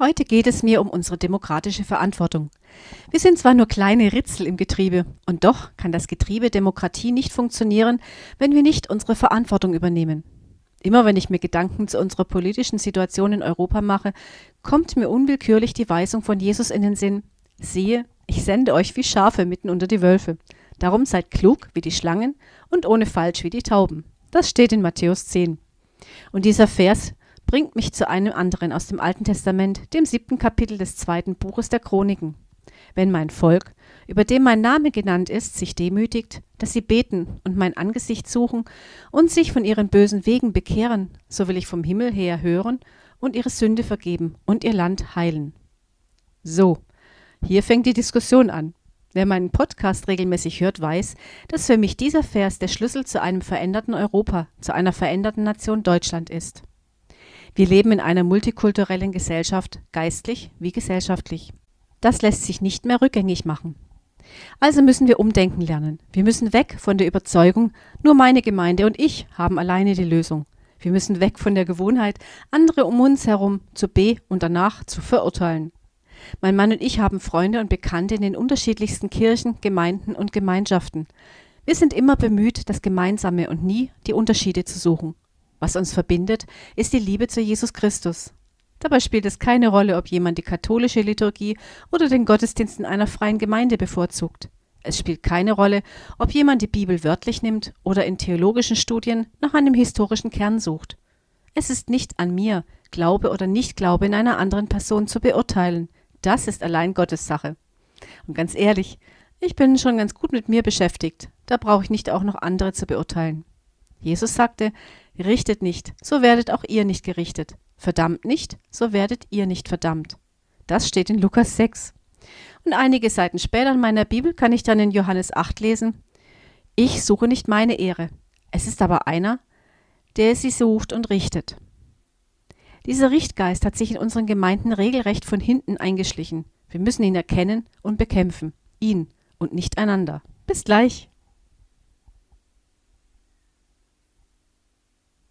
Heute geht es mir um unsere demokratische Verantwortung. Wir sind zwar nur kleine Ritzel im Getriebe, und doch kann das Getriebe Demokratie nicht funktionieren, wenn wir nicht unsere Verantwortung übernehmen. Immer wenn ich mir Gedanken zu unserer politischen Situation in Europa mache, kommt mir unwillkürlich die Weisung von Jesus in den Sinn, siehe, ich sende euch wie Schafe mitten unter die Wölfe. Darum seid klug wie die Schlangen und ohne Falsch wie die Tauben. Das steht in Matthäus 10. Und dieser Vers bringt mich zu einem anderen aus dem Alten Testament, dem siebten Kapitel des zweiten Buches der Chroniken. Wenn mein Volk, über dem mein Name genannt ist, sich demütigt, dass sie beten und mein Angesicht suchen und sich von ihren bösen Wegen bekehren, so will ich vom Himmel her hören und ihre Sünde vergeben und ihr Land heilen. So, hier fängt die Diskussion an. Wer meinen Podcast regelmäßig hört, weiß, dass für mich dieser Vers der Schlüssel zu einem veränderten Europa, zu einer veränderten Nation Deutschland ist. Wir leben in einer multikulturellen Gesellschaft, geistlich wie gesellschaftlich. Das lässt sich nicht mehr rückgängig machen. Also müssen wir umdenken lernen. Wir müssen weg von der Überzeugung, nur meine Gemeinde und ich haben alleine die Lösung. Wir müssen weg von der Gewohnheit, andere um uns herum zu be- und danach zu verurteilen. Mein Mann und ich haben Freunde und Bekannte in den unterschiedlichsten Kirchen, Gemeinden und Gemeinschaften. Wir sind immer bemüht, das Gemeinsame und nie die Unterschiede zu suchen. Was uns verbindet, ist die Liebe zu Jesus Christus. Dabei spielt es keine Rolle, ob jemand die katholische Liturgie oder den Gottesdienst in einer freien Gemeinde bevorzugt. Es spielt keine Rolle, ob jemand die Bibel wörtlich nimmt oder in theologischen Studien nach einem historischen Kern sucht. Es ist nicht an mir, Glaube oder Nichtglaube in einer anderen Person zu beurteilen. Das ist allein Gottes Sache. Und ganz ehrlich, ich bin schon ganz gut mit mir beschäftigt. Da brauche ich nicht auch noch andere zu beurteilen. Jesus sagte, Richtet nicht, so werdet auch ihr nicht gerichtet. Verdammt nicht, so werdet ihr nicht verdammt. Das steht in Lukas 6. Und einige Seiten später in meiner Bibel kann ich dann in Johannes 8 lesen, ich suche nicht meine Ehre. Es ist aber einer, der sie sucht und richtet. Dieser Richtgeist hat sich in unseren Gemeinden regelrecht von hinten eingeschlichen. Wir müssen ihn erkennen und bekämpfen. Ihn und nicht einander. Bis gleich.